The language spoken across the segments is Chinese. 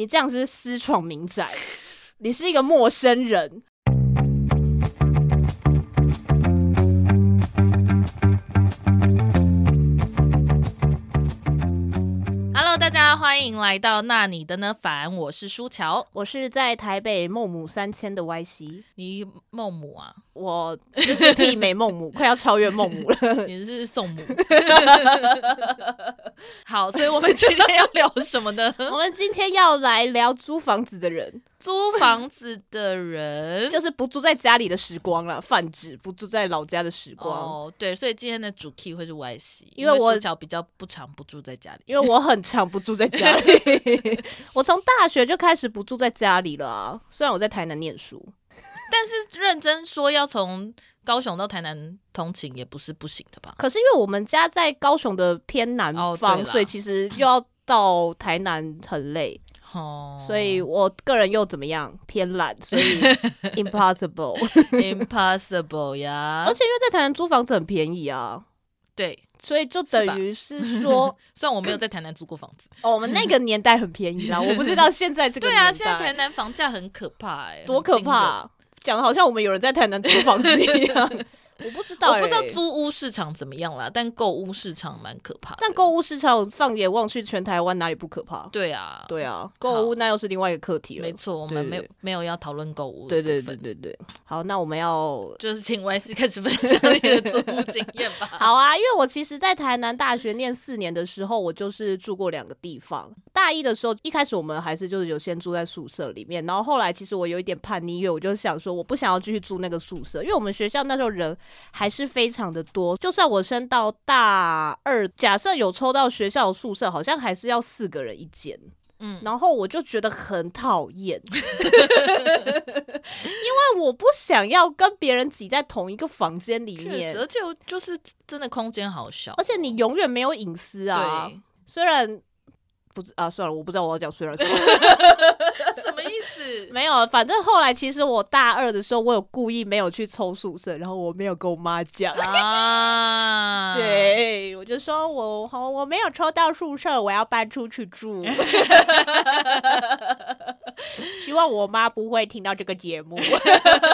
你这样是私闯民宅，你是一个陌生人。欢迎来到那你的呢凡，我是舒乔，我是在台北孟母三迁的 Y C，你孟母啊，我就是媲美孟母，快要超越孟母了，你是宋母。好，所以我们今天要聊什么呢？我们今天要来聊租房子的人。租房子的人 就是不住在家里的时光了，泛指不住在老家的时光。哦，对，所以今天的主 key 会是 Y C，因为我小比较不常不住在家里，因为我很常不住在家里。我从大学就开始不住在家里了啊，虽然我在台南念书，但是认真说要从高雄到台南通勤也不是不行的吧？可是因为我们家在高雄的偏南方，哦、所以其实又要到台南很累。哦，所以我个人又怎么样偏懒，所以 impossible，impossible 呀。而且因为在台南租房子很便宜啊，对，所以就等于是说，虽然我没有在台南租过房子，哦，我们那个年代很便宜啦，我不知道现在这个。对啊，现在台南房价很可怕哎、欸，多可怕，讲的好像我们有人在台南租房子一样。我不知道、欸，我不知道租屋市场怎么样啦，但购物市场蛮可怕的。但购物市场放眼望去，全台湾哪里不可怕？对啊，对啊，购物那又是另外一个课题了。没错，我们没有没有要讨论购物。对对对对对。好，那我们要就是请 Y C 开始分享你的租屋经验吧。好啊，因为我其实，在台南大学念四年的时候，我就是住过两个地方。大一的时候，一开始我们还是就是有先住在宿舍里面，然后后来其实我有一点叛逆，因为我就想说，我不想要继续住那个宿舍，因为我们学校那时候人还是非。常的多，就算我升到大二，假设有抽到学校的宿舍，好像还是要四个人一间，嗯，然后我就觉得很讨厌，因为我不想要跟别人挤在同一个房间里面，而且就是真的空间好小，而且你永远没有隐私啊，虽然。不知啊，算了，我不知道我要讲虽然什么，什么意思？没有，反正后来其实我大二的时候，我有故意没有去抽宿舍，然后我没有跟我妈讲啊。对，我就说我好，我没有抽到宿舍，我要搬出去住。希望我妈不会听到这个节目，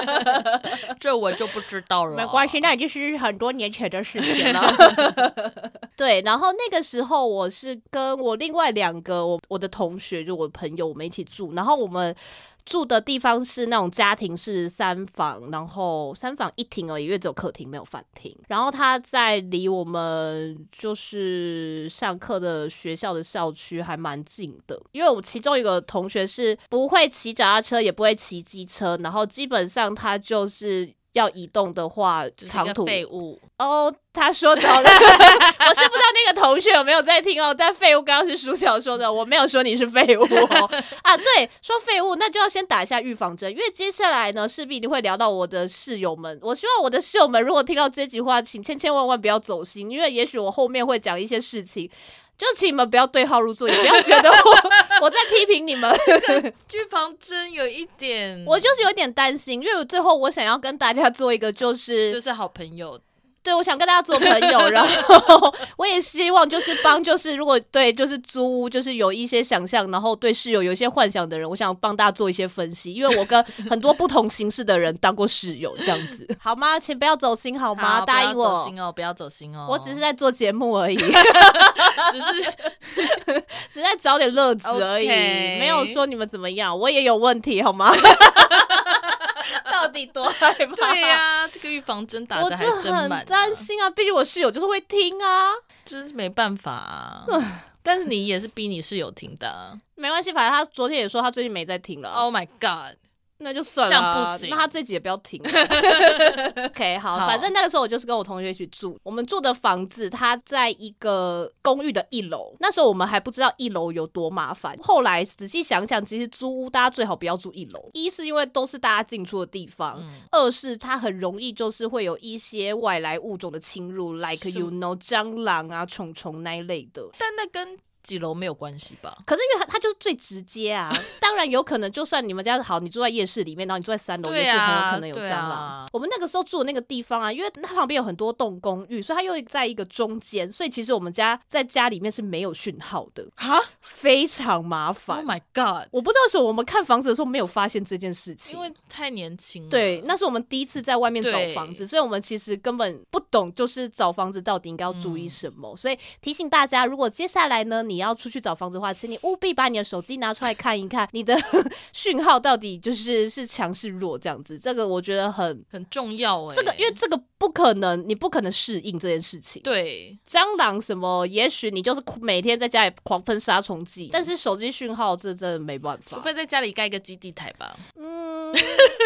这我就不知道了。没关系，那已经是很多年前的事情了。对，然后那个时候我是跟我另外两个我我的同学，就我的朋友，我们一起住。然后我们住的地方是那种家庭式三房，然后三房一厅而已，因为只有客厅没有饭厅。然后它在离我们就是上课的学校的校区还蛮近的，因为我们其中一个同学是不会骑脚踏车，也不会骑机车，然后基本上他就是。要移动的话，长途废物哦。他说的，我是不知道那个同学有没有在听哦。但废物刚刚是舒乔说的，我没有说你是废物哦。啊，对，说废物，那就要先打一下预防针，因为接下来呢，势必你会聊到我的室友们。我希望我的室友们如果听到这句话，请千千万万不要走心，因为也许我后面会讲一些事情。就请你们不要对号入座，也不要觉得我 我在批评你们。预防针有一点，我就是有点担心，因为最后我想要跟大家做一个，就是就是好朋友。对，我想跟大家做朋友，然后我也希望就是帮，就是如果对就是租屋，就是有一些想象，然后对室友有一些幻想的人，我想帮大家做一些分析，因为我跟很多不同形式的人当过室友，这样子好吗？请不要走心好吗？好答应我，不要走心哦，不要走心哦，我只是在做节目而已 只是只是在找点乐子而已，Okay. 没有说你们怎么样，我也有问题好吗？到底多 害怕？对呀、啊，这个预防针打的还真满、啊。担心啊，毕竟我室友就是会听啊，真是没办法啊。但是你也是逼你室友听的、啊，没关系，反正他昨天也说他最近没在听了。Oh my god！那就算了，这样不行。那他这集也不要停。OK，好，好，反正那个时候我就是跟我同学一起住，我们住的房子它在一个公寓的一楼。那时候我们还不知道一楼有多麻烦。后来仔细想想，其实租屋大家最好不要住一楼，一是因为都是大家进出的地方，嗯、二是它很容易就是会有一些外来物种的侵入，like you know 蟑螂啊、虫虫那一类的。但那跟几楼没有关系吧？可是因为他他就是最直接啊，当然有可能，就算你们家好，你住在夜市里面，然后你住在三楼，也是很有可能有蟑螂。啊、我们那个时候住的那个地方啊，因为它旁边有很多栋公寓，所以它又在一个中间，所以其实我们家在家里面是没有讯号的，啊，非常麻烦。Oh my god！我不知道是我们看房子的时候没有发现这件事情，因为太年轻了。对，那是我们第一次在外面找房子，所以我们其实根本不懂，就是找房子到底应该要注意什么。嗯、所以提醒大家，如果接下来呢，你要出去找房子的话，请你务必把你的手机拿出来看一看，你的 讯号到底就是是强是弱这样子。这个我觉得很很重要哎、欸，这个因为这个不可能，你不可能适应这件事情。对，蟑螂什么，也许你就是每天在家里狂喷杀虫剂，但是手机讯号这真的没办法，除非在家里盖一个基地台吧。嗯，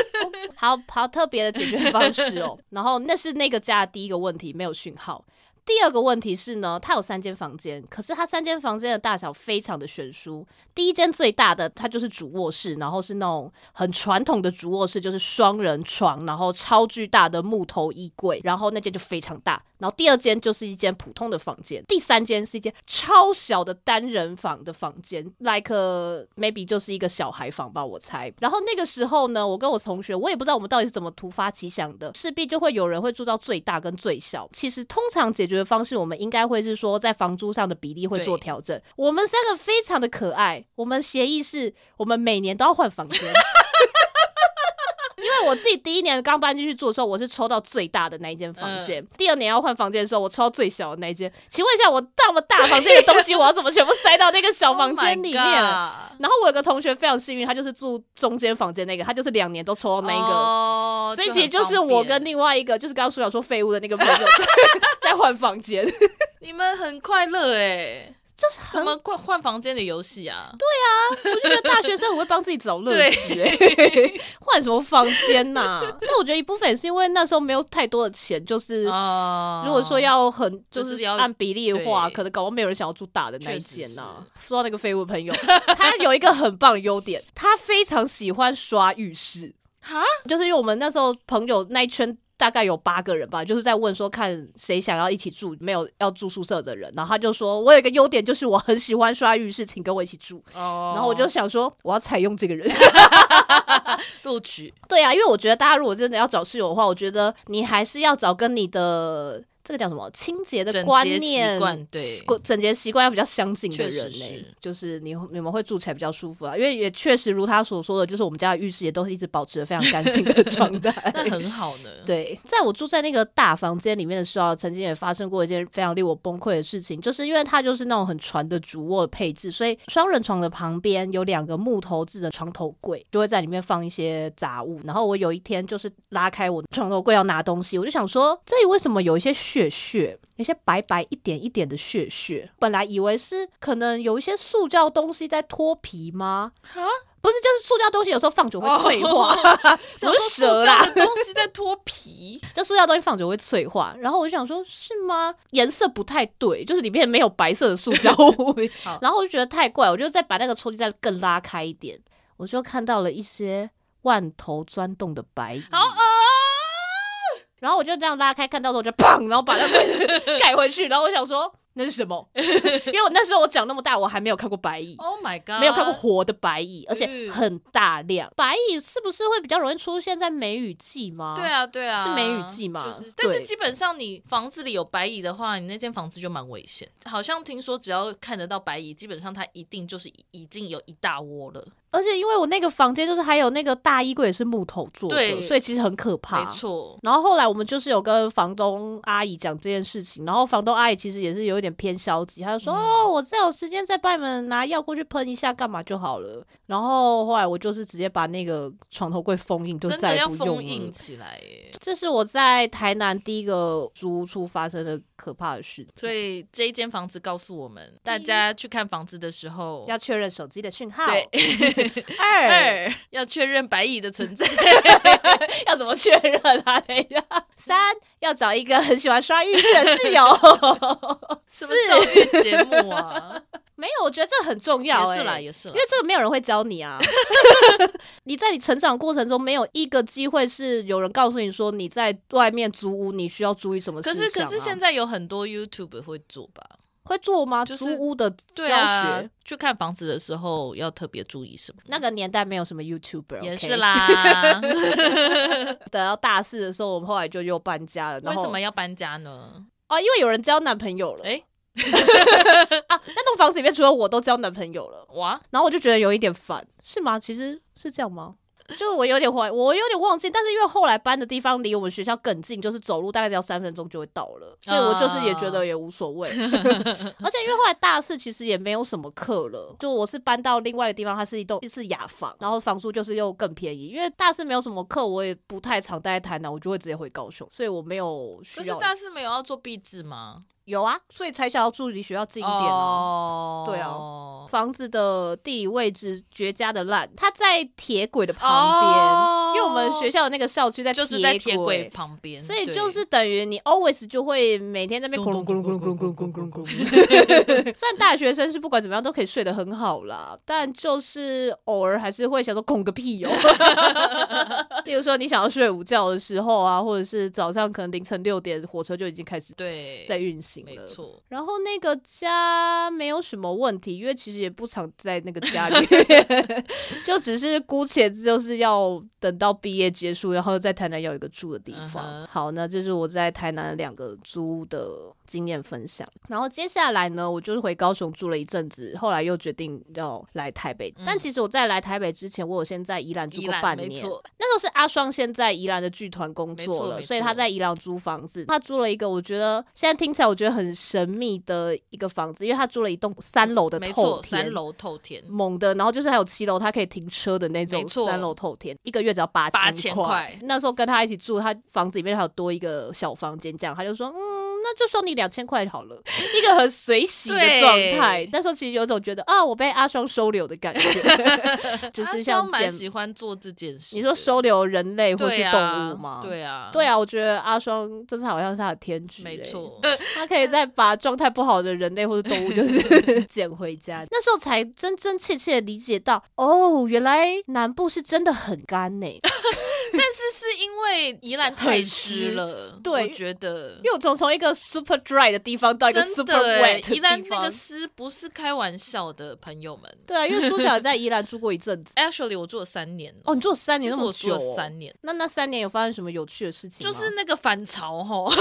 好好特别的解决方式哦。然后那是那个家的第一个问题，没有讯号。第二个问题是呢，它有三间房间，可是它三间房间的大小非常的悬殊。第一间最大的，它就是主卧室，然后是那种很传统的主卧室，就是双人床，然后超巨大的木头衣柜，然后那间就非常大。然后第二间就是一间普通的房间，第三间是一间超小的单人房的房间，like maybe 就是一个小孩房吧，我猜。然后那个时候呢，我跟我同学，我也不知道我们到底是怎么突发奇想的，势必就会有人会住到最大跟最小。其实通常解决的方式，我们应该会是说在房租上的比例会做调整。我们三个非常的可爱，我们协议是我们每年都要换房间。我自己第一年刚搬进去住的时候，我是抽到最大的那一间房间。嗯、第二年要换房间的时候，我抽到最小的那一间。请问一下，我这么大房间的东西，我要怎么全部塞到那个小房间里面？oh、然后我有个同学非常幸运，他就是住中间房间那个，他就是两年都抽到那一个。Oh, 所以其实就是我跟另外一个，就是刚刚苏小说废物的那个朋友 在换房间。你们很快乐哎。就是很什么换换房间的游戏啊？对啊，我就觉得大学生很会帮自己找乐子哎。换什么房间呐、啊？但我觉得一部分也是因为那时候没有太多的钱，就是如果说要很就是按比例的话，可能搞不好没有人想要住大的那一间呐。说到那个废物朋友，他有一个很棒的优点，他非常喜欢刷浴室哈，就是因为我们那时候朋友那一圈。大概有八个人吧，就是在问说看谁想要一起住，没有要住宿舍的人。然后他就说：“我有一个优点，就是我很喜欢刷浴室，请跟我一起住。” Oh. 然后我就想说，我要采用这个人 录取。对啊，因为我觉得大家如果真的要找室友的话，我觉得你还是要找跟你的。这个叫什么？清洁的观念，对，整洁习惯要比较相近的人呢、欸，就是你你们会住起来比较舒服啊。因为也确实如他所说的，就是我们家的浴室也都是一直保持的非常干净的 状态，那很好呢。对，在我住在那个大房间里面的时候，曾经也发生过一件非常令我崩溃的事情，就是因为它就是那种很传的主卧的配置，所以双人床的旁边有两个木头制的床头柜，就会在里面放一些杂物。然后我有一天就是拉开我的床头柜要拿东西，我就想说，这里为什么有一些血血，那些白白一点一点的血血，本来以为是可能有一些塑胶东西在脱皮吗？啊，不是，就是塑胶东西有时候放久会脆化，不是蛇啦，东西在脱皮，就塑胶东西放久会脆化。然后我就想说，是吗？颜色不太对，就是里面没有白色的塑胶物，然后我就觉得太怪，我就再把那个抽屉再更拉开一点，我就看到了一些万头钻洞的白蚁。好然后我就这样拉开，看到的我就 砰，然后把那个柜子盖回去。然后我想说那是什么？因为我那时候我长那么大，我还没有看过白蚁。Oh my god！没有看过活的白蚁，而且很大量。白蚁是不是会比较容易出现在梅雨季吗？对啊，对啊，是梅雨季嘛？就是，但是基本上你房子里有白蚁的话，你那间房子就蛮危险。好像听说只要看得到白蚁，基本上它一定就是已经有一大窝了。而且因为我那个房间就是还有那个大衣柜也是木头做的，所以其实很可怕。没错。然后后来我们就是有跟房东阿姨讲这件事情，然后房东阿姨其实也是有一点偏消极，她就说：“嗯、哦，我再有时间再帮你们拿药过去喷一下，干嘛就好了。”然后后来我就是直接把那个床头柜封印，就再也不用了。封印起来耶。这是我在台南第一个租屋处发生的可怕的事。所以这一间房子告诉我们，大家去看房子的时候要确认手机的讯号。对。二二要确认白蚁的存在，要怎么确认啊？等一下，三要找一个很喜欢刷浴室的室友，什么教育节目啊？没有，我觉得这很重要、欸，也是啦，也是啦，因为这个没有人会教你啊。你在你成长过程中没有一个机会是有人告诉你说你在外面租屋你需要注意什么事、啊。可是可是现在有很多 YouTube 会做吧？会做吗？就是租屋的教学、啊，去看房子的时候要特别注意什么？那个年代没有什么 YouTuber，也是啦。等到大四的时候，我们后来就又搬家了。为什么要搬家呢？啊，因为有人交男朋友了。哎、欸，啊，那栋房子里面除了我都交男朋友了。哇，然后我就觉得有一点烦，是吗？其实是这样吗？就是我有点怀，我有点忘记，但是因为后来搬的地方离我们学校更近，就是走路大概只要三分钟就会到了，所以我就是也觉得也无所谓。而且因为后来大四其实也没有什么课了，就我是搬到另外一个地方，它是一栋是雅房，然后房租就是又更便宜。因为大四没有什么课，我也不太常待在台南，我就会直接回高雄，所以我没有需要。可是大四没有要做壁纸吗？有啊，所以才想要住离学校近一点哦。Oh, 对啊，房子的地理位置绝佳的烂，它在铁轨的旁边，oh, 因为我们学校的那个校区在就是在铁轨旁边，所以就是等于你 always 就会每天在那边咕隆咕隆咕隆咕隆咕隆。虽然大学生是不管怎么样都可以睡得很好啦，但就是偶尔还是会想说拱个屁哦。例如说你想要睡午觉的时候啊，或者是早上可能凌晨六点火车就已经开始对在运行。没错，然后那个家没有什么问题，因为其实也不常在那个家里，就只是姑且就是要等到毕业结束，然后在台南要有一个住的地方。Uh -huh. 好，那这是我在台南两个租的经验分享。然后接下来呢，我就是回高雄住了一阵子，后来又决定要来台北。嗯、但其实我在来台北之前，我有先在宜兰住过半年。那时候是阿双先在宜兰的剧团工作了，所以他在宜兰租房子。他租了一个，我觉得现在听起来我觉得。很神秘的一个房子，因为他租了一栋三楼的透天，三楼透天，猛的，然后就是还有七楼，他可以停车的那种三楼透天，一个月只要八千块。那时候跟他一起住，他房子里面还有多一个小房间，这样他就说，嗯。那就收你两千块好了，一个很随喜的状态。那时候其实有种觉得啊，我被阿双收留的感觉，就是像蛮喜欢做这件事。你说收留人类或是动物吗？对啊，对啊，我觉得阿双真是好像是他的天职，没错，他可以再把状态不好的人类或者动物就是 捡回家。那时候才真真切切的理解到，哦，原来南部是真的很干呢。但是是因为宜兰太湿了，对，我觉得，因为我从从一个 super dry 的地方到一个 super wet 的地方，宜兰那个湿不是开玩笑的，朋友们。对啊，因为苏小也在宜兰住过一阵子，actually 我住了三年哦，你住了三年那么久，我住了三年。那那三年有发生什么有趣的事情吗？就是那个反潮吼，哦、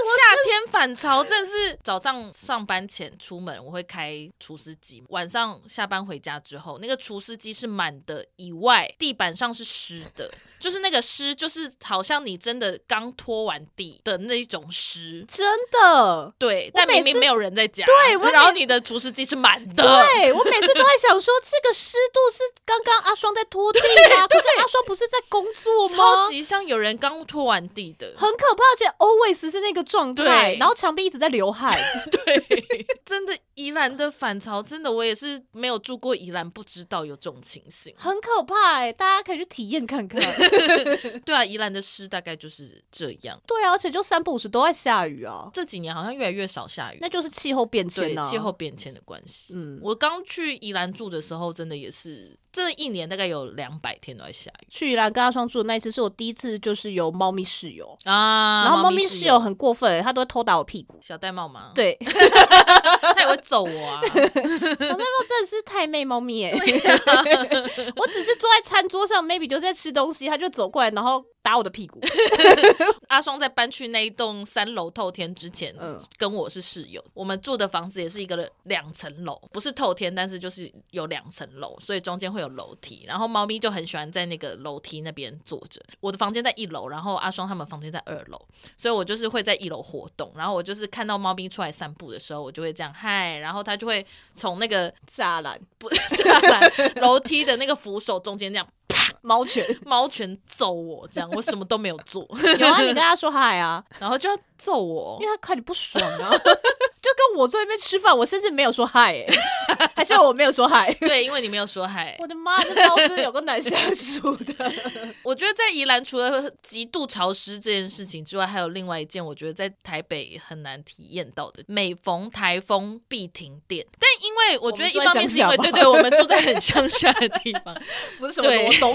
夏天反潮，真的是早上上班前出门我会开除湿机，晚上下班回家之后，那个除湿机是满的，以外地板上是湿的。就是那个湿，就是好像你真的刚拖完地的那一种湿，真的。对，但明明没有人在家。对，然后你的除湿机是满的。对，我每次都在想说，这个湿度是刚刚阿双在拖地吗？可是阿双不是在工作吗？超级像有人刚拖完地的，很可怕，而且 always 是那个状态，然后墙壁一直在流汗。对，真的宜兰的反潮，真的我也是没有住过宜兰，不知道有这种情形，很可怕哎，大家可以去体验看看。对啊，宜兰的湿大概就是这样。对啊，而且就三不五时都在下雨啊。这几年好像越来越少下雨，那就是气候变迁啊，气候变迁的关系。嗯，我刚去宜兰住的时候，真的也是这一年大概有两百天都在下雨。去宜兰跟阿双住的那一次，是我第一次就是有猫咪室友啊。然后猫咪室友很过分，他都会偷打我屁股。小玳瑁吗？对，他也会揍我啊。小玳瑁真的是太妹猫咪哎、欸。我只是坐在餐桌上，maybe 就在吃东西。他就走过来，然后打我的屁股。阿双在搬去那一栋三楼透天之前，跟我是室友。我们住的房子也是一个两层楼，不是透天，但是就是有两层楼，所以中间会有楼梯。然后猫咪就很喜欢在那个楼梯那边坐着。我的房间在一楼，然后阿双他们房间在二楼，所以我就是会在一楼活动。然后我就是看到猫咪出来散步的时候，我就会这样嗨，然后它就会从那个栅栏不栅栏楼梯的那个扶手中间这样。猫拳，猫拳 揍我，这样我什么都没有做。有啊，你跟他说嗨啊，然后就要揍我，因为他看你不爽啊。就跟我坐那边吃饭，我甚至没有说嗨，哎，还是我没有说嗨？对，因为你没有说嗨。我的妈，这猫真的有个难相处的。我觉得在宜兰除了极度潮湿这件事情之外，还有另外一件我觉得在台北很难体验到的，每逢台风必停电。但因为我觉得一方面是因为对对，我们住在很乡下的地方，不是什么罗东。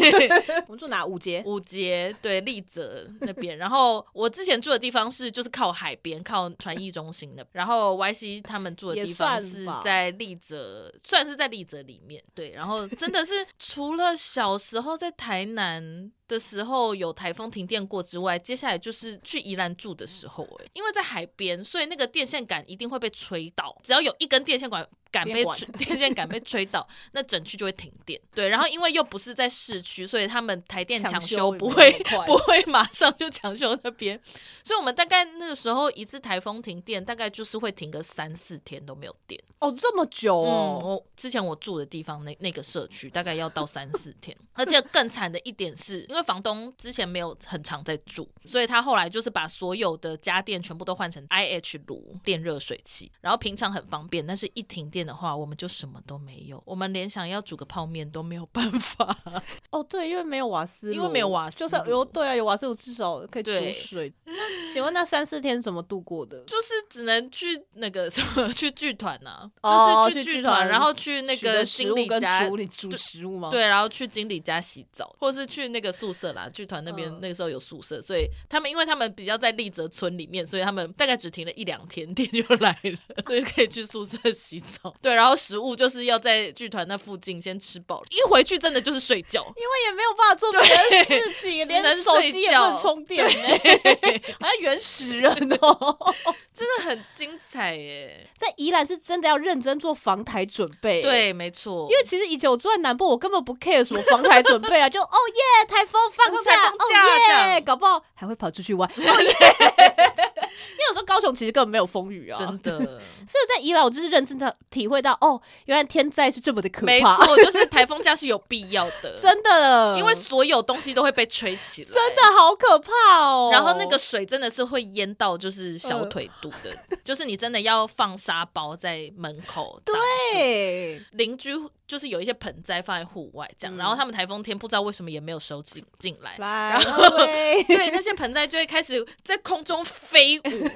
我们住哪？五节，五节，对，丽泽那边。然后我之前住的地方是就是靠海边，靠传艺中心的。然后有 Y C 他们住的地方是在丽泽，算是在丽泽里面。对，然后真的是 除了小时候在台南的时候有台风停电过之外，接下来就是去宜兰住的时候，哎，因为在海边，所以那个电线杆一定会被吹倒，只要有一根电线杆。杆被 电线杆被吹倒，那整区就会停电。对，然后因为又不是在市区，所以他们台电抢修不会不会马上就抢修那边。所以我们大概那个时候一次台风停电，大概就是会停个三四天都没有电。哦，这么久哦！嗯、我之前我住的地方那那个社区大概要到三四天，而且更惨的一点是因为房东之前没有很常在住，所以他后来就是把所有的家电全部都换成 IH 炉电热水器，然后平常很方便，但是一停电。的话，我们就什么都没有，我们连想要煮个泡面都没有办法。哦，对，因为没有瓦斯，因为没有瓦斯，就是有对啊，有瓦斯，我至少可以煮水。那请问那三四天怎么度过的？就是只能去那个什么去剧团呐，就是去剧团，然后去那个经理家煮食物吗？对，然后去经理家洗澡，或是去那个宿舍啦。剧团那边那个时候有宿舍，所以他们因为他们比较在丽泽村里面，所以他们大概只停了一两天，电就来了，所以可以去宿舍洗澡。对，然后食物就是要在剧团那附近先吃饱了，一回去真的就是睡觉，因为也没有办法做别的事情，连手机也不能充电，好像原始人哦，真的很精彩耶！在宜兰是真的要认真做防台准备，对，没错，因为其实以前我住在南部，我根本不 care 什么防台准备啊，就哦耶，台风 放假，哦耶，搞不好还会跑出去玩，哦耶。因为有时候高雄其实根本没有风雨啊，真的。所以在宜兰，我就是认真的体会到，哦，原来天灾是这么的可怕。没错，就是台风假是有必要的，真的。因为所有东西都会被吹起来，真的好可怕哦。然后那个水真的是会淹到，就是小腿肚的，呃、就是你真的要放沙包在门口。对，邻居。就是有一些盆栽放在户外这样，嗯、然后他们台风天不知道为什么也没有收进进来，然后对那些盆栽就会开始在空中飞舞。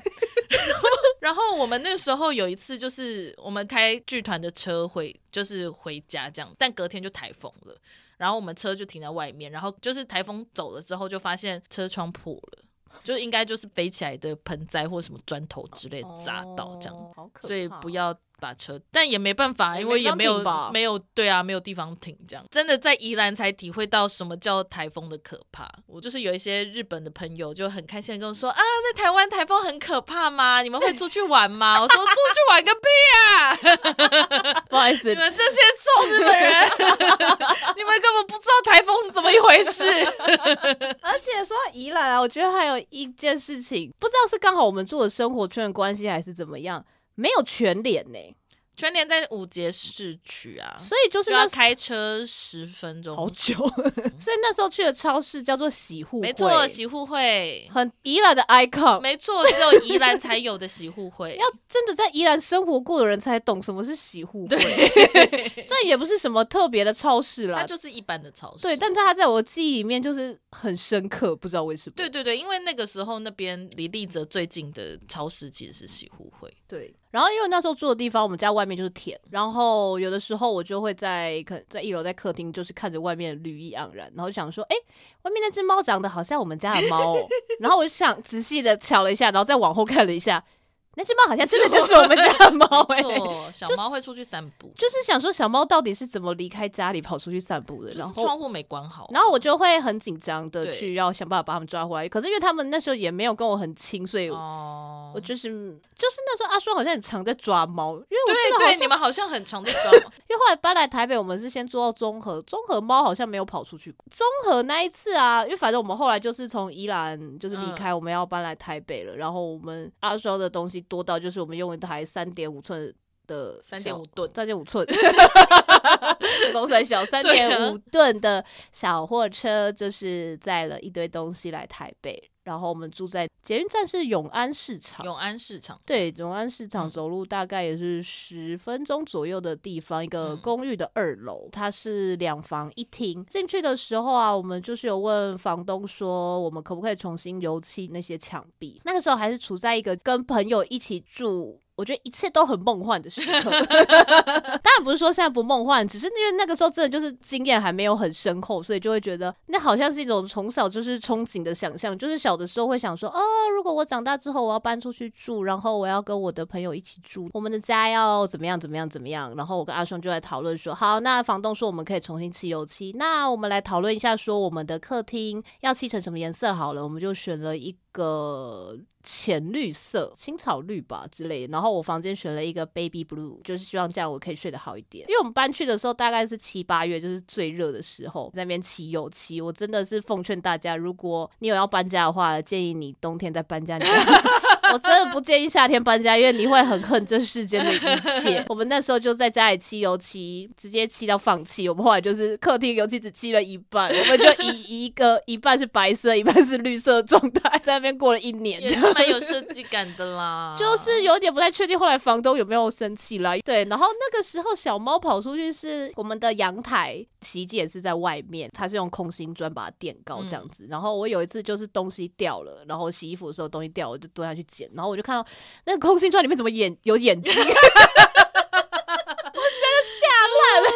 然后，然后我们那时候有一次就是我们开剧团的车回，就是回家这样，但隔天就台风了，然后我们车就停在外面，然后就是台风走了之后就发现车窗破了，就应该就是飞起来的盆栽或什么砖头之类砸到这样，哦、所以不要。把车，但也没办法，因为也没有没有对啊，没有地方停，这样真的在宜兰才体会到什么叫台风的可怕。我就是有一些日本的朋友就很开心的跟我说啊，在台湾台风很可怕吗？你们会出去玩吗？我说出去玩个屁啊！不好意思，你们这些臭日本人，你们根本不知道台风是怎么一回事。而且说到宜兰啊，我觉得还有一件事情，不知道是刚好我们住的生活圈的关系，还是怎么样。没有全脸呢、欸，全联在五节市区啊，所以就是要开车十分钟，好久。所以那时候去的超市叫做喜互会，没错，喜互会。很宜兰的 icon，没错，只有宜兰才有的喜互会。要真的在宜兰生活过的人才懂什么是喜互会，所以 也不是什么特别的超市啦，它就是一般的超市。对，但它在我记忆里面就是很深刻，不知道为什么。对对对，因为那个时候那边离立泽最近的超市其实是喜互会，对。然后因为那时候住的地方，我们家外面就是田，然后有的时候我就会在可在一楼在客厅，就是看着外面绿意盎然，然后想说，哎，外面那只猫长得好像我们家的猫哦，然后我就想仔细的瞧了一下，然后再往后看了一下。那只猫好像真的就是我们家的猫哎、欸，小猫会出去散步，就是想说小猫到底是怎么离开家里跑出去散步的？然后窗户没关好，然后我就会很紧张的去要想办法把它们抓回来。可是因为他们那时候也没有跟我很亲，所以我就是就是那时候阿双好像很常在抓猫，因为我记得你们好像很常在抓猫。因为后来搬来台北，我们是先住到综合，综合猫好像没有跑出去。综合那一次啊，因为反正我们后来就是从宜兰就是离开，我们要搬来台北了。然后我们阿双的东西多到就是我们用。一台三点五寸的三点五吨，三点五寸，公司小三点五吨的小货车，就是载了一堆东西来台北。然后我们住在捷运站是永安市场，永安市场对，永安市场走路大概也是十分钟左右的地方，一个公寓的二楼，它是两房一厅。进去的时候啊，我们就是有问房东说，我们可不可以重新油漆那些墙壁？那个时候还是处在一个跟朋友一起住。我觉得一切都很梦幻的时刻。当然不是说现在不梦幻，只是因为那个时候真的就是经验还没有很深厚，所以就会觉得那好像是一种从小就是憧憬的想象。就是小的时候会想说，哦，如果我长大之后我要搬出去住，然后我要跟我的朋友一起住，我们的家要怎么样怎么样怎么样。然后我跟阿双就在讨论说，好，那房东说我们可以重新漆油漆，那我们来讨论一下，说我们的客厅要漆成什么颜色好了，我们就选了一个浅绿色、青草绿吧之类的。然后我房间选了一个 baby blue，就是希望这样我可以睡得好一点。因为我们搬去的时候大概是七八月，就是最热的时候，在那边骑油漆。我真的是奉劝大家，如果你有要搬家的话，建议你冬天再搬家。我真的不建议夏天搬家，因为你会很恨这世间的一切。我们那时候就在家里漆油漆，直接漆到放弃。我们后来就是客厅油漆只漆了一半，我们就以 一个一半是白色，一半是绿色的状态在那边过了一年，也是蛮有设计感的啦。就是有点不太确定，后来房东有没有生气啦？对，然后那个时候小猫跑出去是我们的阳台，洗衣机也是在外面，它是用空心砖把它垫高这样子。然后我有一次就是东西掉了，然后洗衣服的时候东西掉了，我就蹲下去捡。然后我就看到那个空心砖里面怎么眼有眼睛，我真的吓烂了。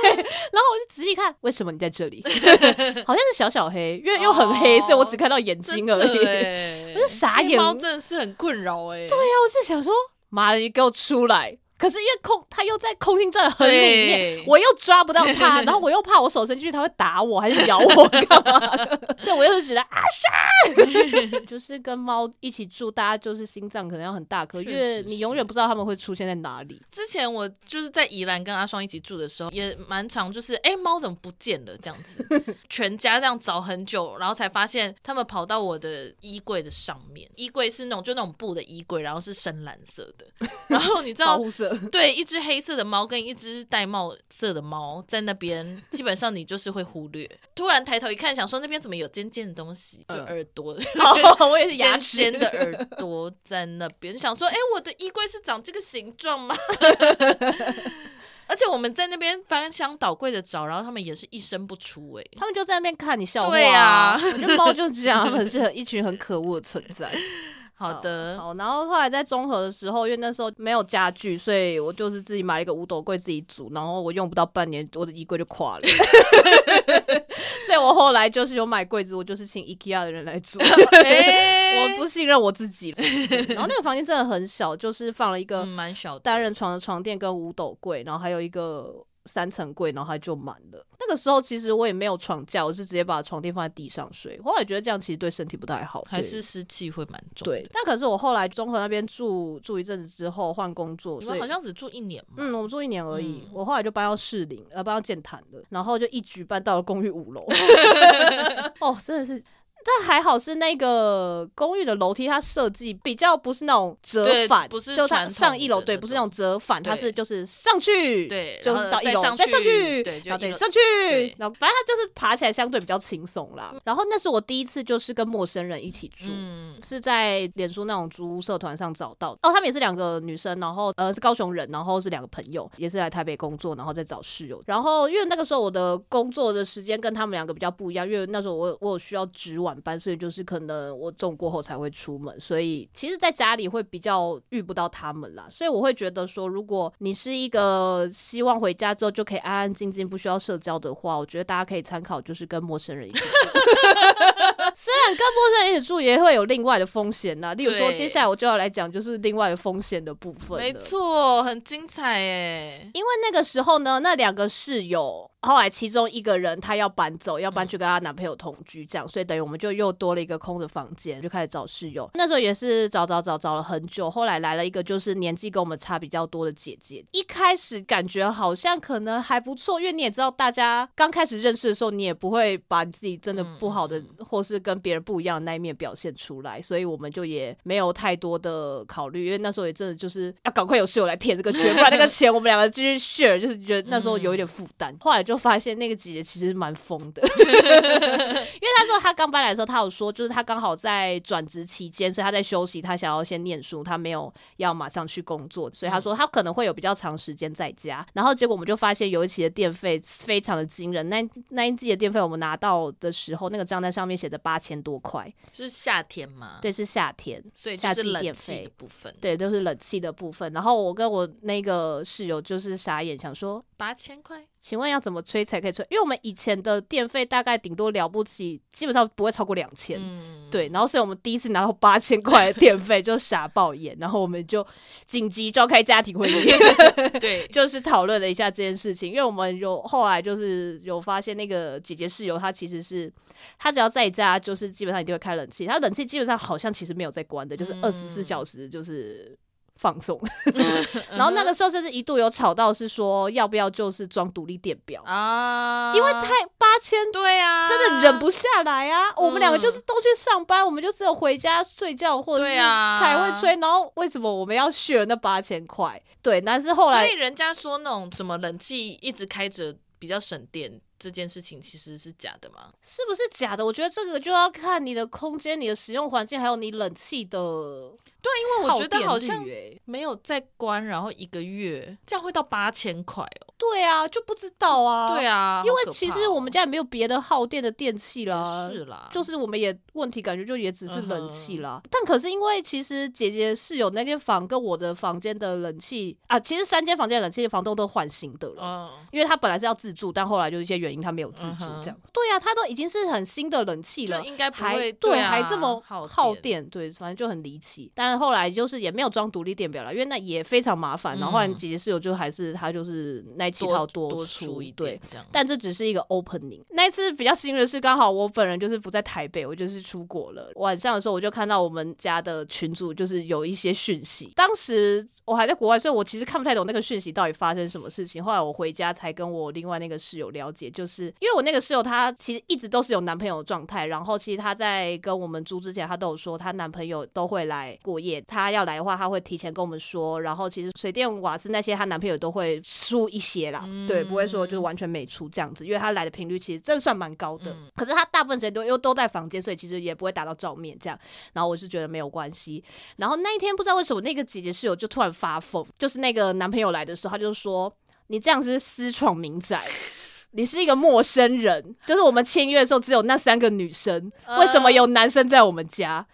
然后我就仔细看，为什么你在这里？好像是小小黑，因为又很黑，所以我只看到眼睛而已。我就傻眼，猫真的是很困扰哎。对呀，我就想说，妈的，你给我出来！可是因为空，它又在空心砖很里面，我又抓不到它，然后我又怕我手伸进去它会打我还是咬我干嘛的，所以我又是觉得啊，帅，就是跟猫一起住，大家就是心脏可能要很大颗，因为你永远不知道他们会出现在哪里。之前我就是在宜兰跟阿双一起住的时候，也蛮常就是哎，猫怎么不见了这样子，全家这样找很久，然后才发现他们跑到我的衣柜的上面，衣柜是那种就那种布的衣柜，然后是深蓝色的，然后你知道。对，一只黑色的猫跟一只玳瑁色的猫在那边，基本上你就是会忽略。突然抬头一看，想说那边怎么有尖尖的东西？就耳朵，嗯、我也是牙齿尖尖的耳朵在那边，想说，哎，我的衣柜是长这个形状吗？而且我们在那边翻箱倒柜的找，然后他们也是一声不出，哎，他们就在那边看你笑话。对啊，我觉得猫就是这样，他们是很一群很可恶的存在。好的好，好，然后后来在综合的时候，因为那时候没有家具，所以我就是自己买了一个五斗柜自己组，然后我用不到半年，我的衣柜就垮了，所以我后来就是有买柜子，我就是请 IKEA 的人来组，欸、我不信任我自己。然后那个房间真的很小，就是放了一个蛮小单人床的床垫跟五斗柜，然后还有一个。三层柜，然后它就满了。那个时候其实我也没有床架，我是直接把床垫放在地上睡。后来觉得这样其实对身体不太好，还是湿气会蛮重。对，但可是我后来中和那边住住一阵子之后换工作，所以好像只住一年嘛。嗯，我们住一年而已。嗯、我后来就搬到士林，呃，搬到建潭了，然后就一举搬到了公寓五楼。哦，真的是。但还好是那个公寓的楼梯，它设计比较不是那种折返，不是就它上一楼，对，不是那种折返，它是就是上去，对，就是到一楼再上去，对，然后对上去，然后反正它就是爬起来相对比较轻松啦。然后那是我第一次就是跟陌生人一起住，是在脸书那种租屋社团上找到。哦，他们也是两个女生，然后呃是高雄人，然后是两个朋友，也是来台北工作，然后再找室友。然后因为那个时候我的工作的时间跟他们两个比较不一样，因为那时候我我有需要值晚。班，所以就是可能我中过后才会出门，所以其实在家里会比较遇不到他们啦。所以我会觉得说，如果你是一个希望回家之后就可以安安静静不需要社交的话，我觉得大家可以参考，就是跟陌生人一起住。虽然跟陌生人一起住也会有另外的风险啦，例如说接下来我就要来讲就是另外的风险的部分。没错，很精彩哎。因为那个时候呢，那两个室友。后来其中一个人她要搬走，要搬去跟她男朋友同居，这样，所以等于我们就又多了一个空的房间，就开始找室友。那时候也是找找找找了很久，后来来了一个就是年纪跟我们差比较多的姐姐。一开始感觉好像可能还不错，因为你也知道，大家刚开始认识的时候，你也不会把你自己真的不好的或是跟别人不一样的那一面表现出来，所以我们就也没有太多的考虑，因为那时候也真的就是要赶快有室友来填这个缺，不然那个钱我们两个继续 share，就是觉得那时候有一点负担。后来就。就发现那个姐姐其实蛮疯的，因为那时候她刚搬来的时候，她有说，就是她刚好在转职期间，所以她在休息，她想要先念书，她没有要马上去工作，所以她说她可能会有比较长时间在家。然后结果我们就发现有一期的电费非常的惊人，那那一季的电费我们拿到的时候，那个账单上面写着八千多块，是夏天吗？对，是夏天，所以就是冷气的部分，对，都是冷气的部分。然后我跟我那个室友就是傻眼，想说八千块。请问要怎么吹才可以吹？因为我们以前的电费大概顶多了不起，基本上不会超过两千，嗯，对。然后所以我们第一次拿到八千块的电费就傻爆眼，然后我们就紧急召开家庭会议，对，就是讨论了一下这件事情。因为我们有后来就是有发现那个姐姐室友，她其实是她只要在家就是基本上一定会开冷气，她冷气基本上好像其实没有在关的，就是二十四小时就是。放松，然后那个时候甚至一度有吵到，是说要不要就是装独立电表啊？因为太八千，对啊，真的忍不下来啊。我们两个就是都去上班，我们就只有回家睡觉或者是才会吹。然后为什么我们要续那八千块？对，但是后来，所以人家说那种什么冷气一直开着比较省电这件事情，其实是假的吗？是不是假的？我觉得这个就要看你的空间、你的使用环境，还有你冷气的。对，因为我觉得好像没有再关，然后一个月这样会到八千块哦。对啊，就不知道啊。对啊，因为其实我们家也没有别的耗电的电器啦。是啦，就是我们也问题感觉就也只是冷气啦。但可是因为其实姐姐室友那间房跟我的房间的冷气啊，其实三间房间的冷气房东都换新的了。因为他本来是要自住，但后来就一些原因他没有自住这样。对啊，他都已经是很新的冷气了，应该不会还对还这么耗电，对，反正就很离奇。但后来就是也没有装独立电表了，因为那也非常麻烦。然后后来姐姐室友就还是她就是那几套多出，一对，但这只是一个 opening。那次比较幸运的是，刚好我本人就是不在台北，我就是出国了。晚上的时候我就看到我们家的群主就是有一些讯息。当时我还在国外，所以我其实看不太懂那个讯息到底发生什么事情。后来我回家才跟我另外那个室友了解，就是因为我那个室友她其实一直都是有男朋友的状态，然后其实她在跟我们租之前，她都有说她男朋友都会来过夜，她要来的。话她会提前跟我们说，然后其实水电瓦斯那些她男朋友都会出一些啦，嗯、对，不会说就是完全没出这样子，因为她来的频率其实真的算蛮高的。嗯、可是她大部分时间都又都在房间，所以其实也不会打到照面这样。然后我是觉得没有关系。然后那一天不知道为什么那个姐姐室友就突然发疯，就是那个男朋友来的时候，她就说：“你这样子是私闯民宅，你是一个陌生人。就是我们签约的时候只有那三个女生，为什么有男生在我们家？”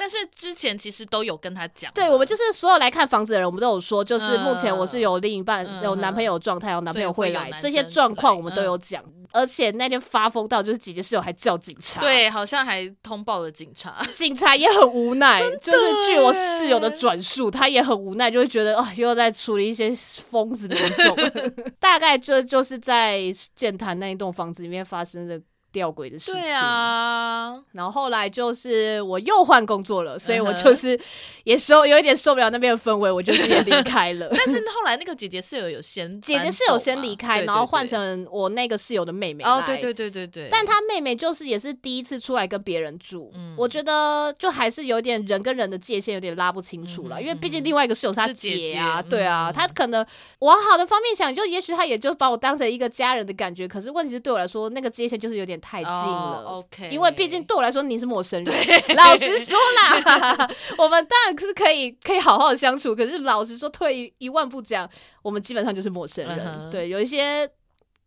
但是之前其实都有跟他讲，对，我们就是所有来看房子的人，我们都有说，就是目前我是有另一半，嗯、有男朋友状态，有男朋友会来，这些状况我们都有讲。嗯、而且那天发疯到，就是姐姐室友还叫警察，对，好像还通报了警察，警察也很无奈，就是据我室友的转述，他也很无奈，就会觉得啊、哦，又在处理一些疯子民众，大概就就是在建潭那一栋房子里面发生的。吊诡的事情，对啊，然后后来就是我又换工作了，所以我就 是也受有一点受不了那边的氛围，我就是也离开了。但是后来那个姐姐室友有先，姐姐室友先离开，然后换成我那个室友的妹妹。哦，对对对对对。但她妹妹就是也是第一次出来跟别人住，我觉得就还是有点人跟人的界限有点拉不清楚了，因为毕竟另外一个室友是她姐啊，对啊，她可能往好的方面想，就也许她也就把我当成一个家人的感觉，可是问题是对我来说，那个界限就是有点。太近了，OK，因为毕竟对我来说你是陌生人。老实说啦，我们当然是可以可以好好的相处，可是老实说，退一万步讲，我们基本上就是陌生人。对，有一些。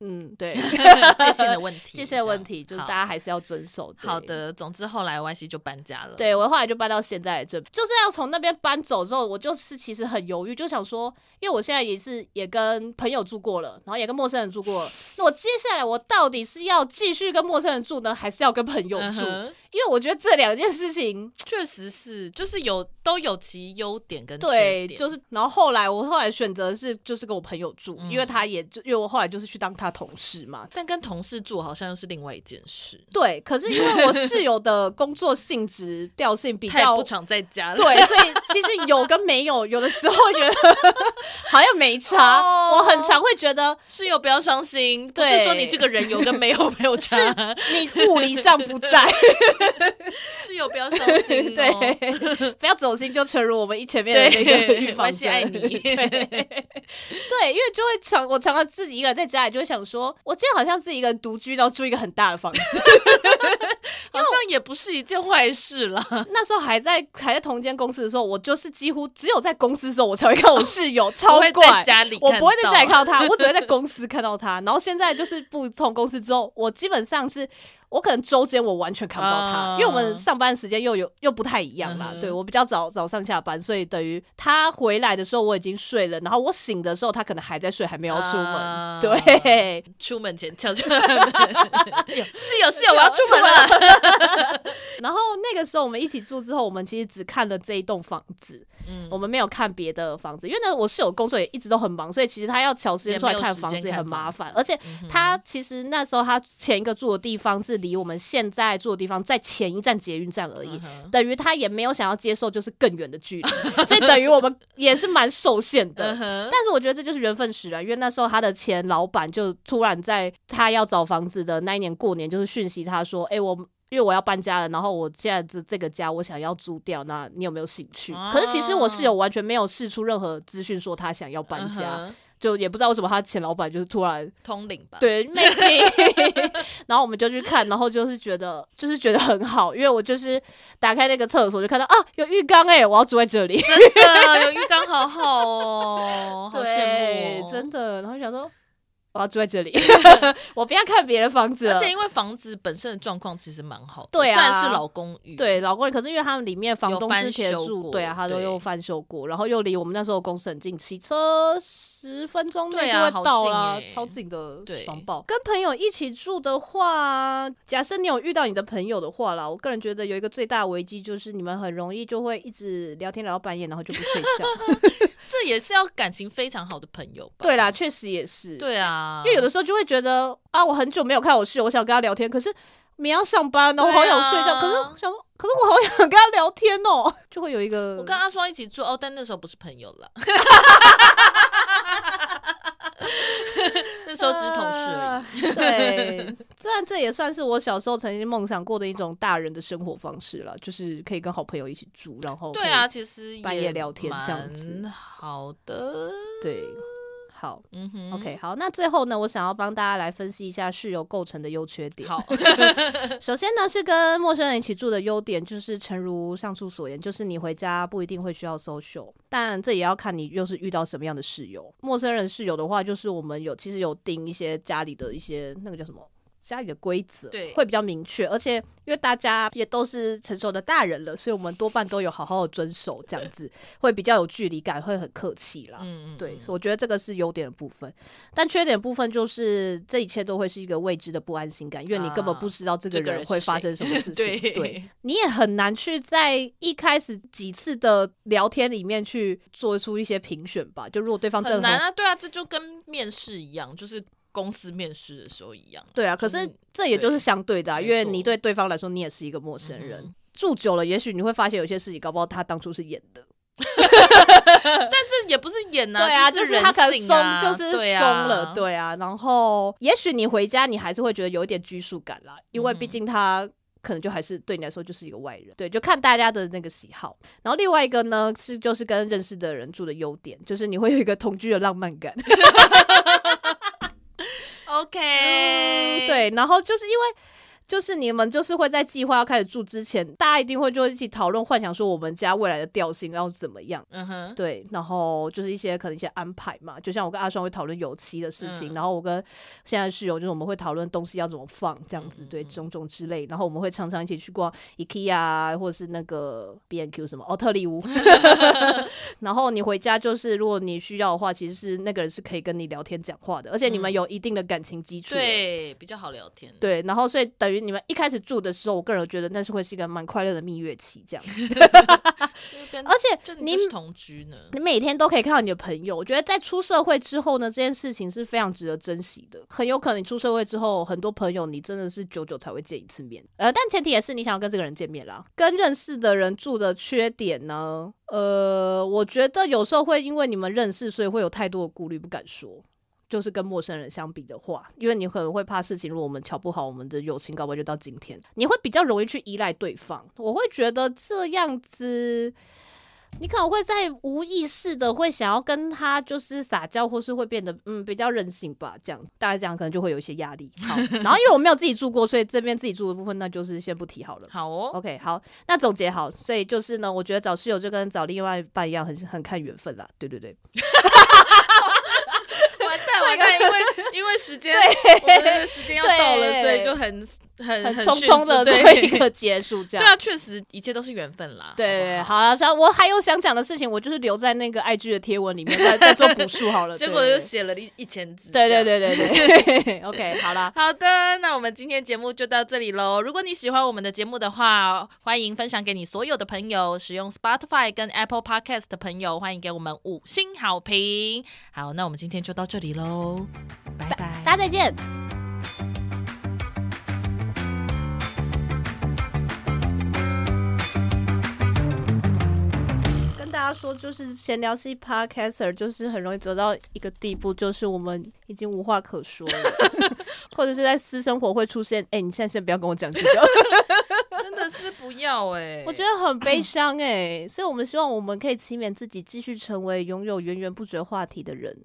嗯，对，界限的问题，界限的问题就是大家还是要遵守。好的，总之后来 YC 就搬家了。对，我后来就搬到现在这，就是要从那边搬走之后，我就是其实很犹豫，就想说，因为我现在也是也跟朋友住过了，然后也跟陌生人住过了，那我接下来我到底是要继续跟陌生人住呢，还是要跟朋友住？嗯因为我觉得这两件事情 确实是，就是有都有其优点跟缺点。对，就是然后后来我后来选择是就是跟我朋友住，嗯、因为他也就因为我后来就是去当他同事嘛。但跟同事住好像又是另外一件事。对，可是因为我室友的工作性质调性比较不常在家，对，所以其实有跟没有，有的时候觉得 好像没差。哦、我很常会觉得室友不要伤心，对，是说你这个人有跟没有没有差，是你物理上不在。室友不要伤心，对，不要走心，就诚如我们一前面的那个预防针。对，对，因为就会常我常常自己一个人在家里，就会想想说，我今天好像自己一个人独居，然后住一个很大的房子，好像也不是一件坏事了。那时候还在还在同一间公司的时候，我就是几乎只有在公司的时候我才会看我室友，超怪。家里我不会在家里看到他，我只会在公司看到他。然后现在就是不同公司之后，我基本上是。我可能周间我完全看不到他，uh, 因为我们上班时间又有又不太一样啦。Uh huh. 对，我比较早早上下班，所以等于他回来的时候我已经睡了，然后我醒的时候他可能还在睡，还没有出门。Uh, 对，出门前敲敲门，室友室友我要出门了。然后那个时候我们一起住之后，我们其实只看了这一栋房子，嗯，我们没有看别的房子，因为呢我室友工作也一直都很忙，所以其实他要调时间出来看房子也很麻烦，而且他其实那时候他前一个住的地方是。离我们现在住的地方在前一站捷运站而已，uh. 等于他也没有想要接受就是更远的距离，所以等于我们也是蛮受限的。Uh. 但是我觉得这就是缘分使然，因为那时候他的前老板就突然在他要找房子的那一年过年，就是讯息他说：“哎、欸，我因为我要搬家了，然后我现在这这个家我想要租掉，那你有没有兴趣？” uh. 可是其实我室友完全没有试出任何资讯说他想要搬家。Uh. 就也不知道为什么他前老板就是突然通灵吧，对，maybe，然后我们就去看，然后就是觉得就是觉得很好，因为我就是打开那个厕所就看到啊有浴缸哎，我要住在这里，真的有浴缸好好哦，好羡慕哦，真的，然后想说。我要住在这里，我不要看别的房子了。而且因为房子本身的状况其实蛮好的，对啊，虽然是老公寓，对老公寓，可是因为他们里面房东之前住，对啊，他都又翻修过，然后又离我们那时候公司很近，骑车十分钟内就会到啦，超近的爽爆。跟朋友一起住的话，假设你有遇到你的朋友的话啦，我个人觉得有一个最大的危机就是你们很容易就会一直聊天聊到半夜，然后就不睡觉。这也是要感情非常好的朋友吧？对啦，确实也是。对啊，因为有的时候就会觉得啊，我很久没有看我室友，我想跟他聊天，可是明天要上班呢，我好想睡觉，可是想说，可是我好想跟他聊天哦，就会有一个。我跟阿双一起住哦，但那时候不是朋友了。那时候只是同事而已。Uh, 对，虽然这也算是我小时候曾经梦想过的一种大人的生活方式了，就是可以跟好朋友一起住，然后对啊，其实半夜聊天这样子，好的，对。好，嗯哼，OK，好，那最后呢，我想要帮大家来分析一下室友构成的优缺点。好，首先呢是跟陌生人一起住的优点，就是诚如上述所言，就是你回家不一定会需要 social，但这也要看你又是遇到什么样的室友。陌生人室友的话，就是我们有其实有订一些家里的一些那个叫什么？家里的规则对会比较明确，而且因为大家也都是成熟的大人了，所以我们多半都有好好的遵守，这样子会比较有距离感，会很客气啦。嗯嗯，对，所以我觉得这个是优点的部分，但缺点部分就是这一切都会是一个未知的不安心感，因为你根本不知道这个人会发生什么事情，对，对你也很难去在一开始几次的聊天里面去做出一些评选吧。就如果对方真的很难啊，对啊，这就跟面试一样，就是。公司面试的时候一样，对啊，可是这也就是相对的啊，因为你对对方来说，你也是一个陌生人，住久了，也许你会发现有些事情，搞不好他当初是演的，但这也不是演啊，对啊，就是他可能松，就是松了，对啊，然后也许你回家，你还是会觉得有一点拘束感啦，因为毕竟他可能就还是对你来说就是一个外人，对，就看大家的那个喜好。然后另外一个呢，是就是跟认识的人住的优点，就是你会有一个同居的浪漫感。OK，嗯，对，然后就是因为。就是你们就是会在计划要开始住之前，大家一定会就一起讨论、幻想说我们家未来的调性要怎么样。嗯哼，对，然后就是一些可能一些安排嘛，就像我跟阿双会讨论油漆的事情，嗯、然后我跟现在室友就是我们会讨论东西要怎么放这样子，对，种种之类。然后我们会常常一起去逛 IKEA 或者是那个 B N Q 什么奥特利屋。然后你回家就是如果你需要的话，其实是那个人是可以跟你聊天讲话的，而且你们有一定的感情基础，对，比较好聊天。对，然后所以等于。你们一开始住的时候，我个人觉得那是会是一个蛮快乐的蜜月期，这样。而且你同居呢，你每天都可以看到你的朋友。我觉得在出社会之后呢，这件事情是非常值得珍惜的。很有可能你出社会之后，很多朋友你真的是久久才会见一次面。呃，但前提也是你想要跟这个人见面啦。跟认识的人住的缺点呢，呃，我觉得有时候会因为你们认识，所以会有太多的顾虑，不敢说。就是跟陌生人相比的话，因为你可能会怕事情，如果我们瞧不好，我们的友情搞不好就到今天，你会比较容易去依赖对方。我会觉得这样子，你可能会在无意识的会想要跟他就是撒娇，或是会变得嗯比较任性吧，这样大概这样可能就会有一些压力。好，然后因为我没有自己住过，所以这边自己住的部分那就是先不提好了。好哦，OK，好，那总结好，所以就是呢，我觉得找室友就跟找另外一半一样，很很看缘分啦。对对对。因为 因为时间，我们的时间要到了，所以就很。很很匆匆的 对一个结束，这样对啊，确实一切都是缘分啦。对，好啊，我还有想讲的事情，我就是留在那个 IG 的贴文里面再再做补述好了。结果又写了一一千字。对对对对对，OK，好了，好的，那我们今天节目就到这里喽。如果你喜欢我们的节目的话，欢迎分享给你所有的朋友。使用 Spotify 跟 Apple Podcast 的朋友，欢迎给我们五星好评。好，那我们今天就到这里喽，拜拜，大家再见。家说，就是闲聊系 Podcaster，就是很容易走到一个地步，就是我们已经无话可说了，或者是在私生活会出现。哎、欸，你现在先不要跟我讲这个，真的是不要哎、欸，我觉得很悲伤哎、欸，所以我们希望我们可以期勉自己，继续成为拥有源源不绝话题的人。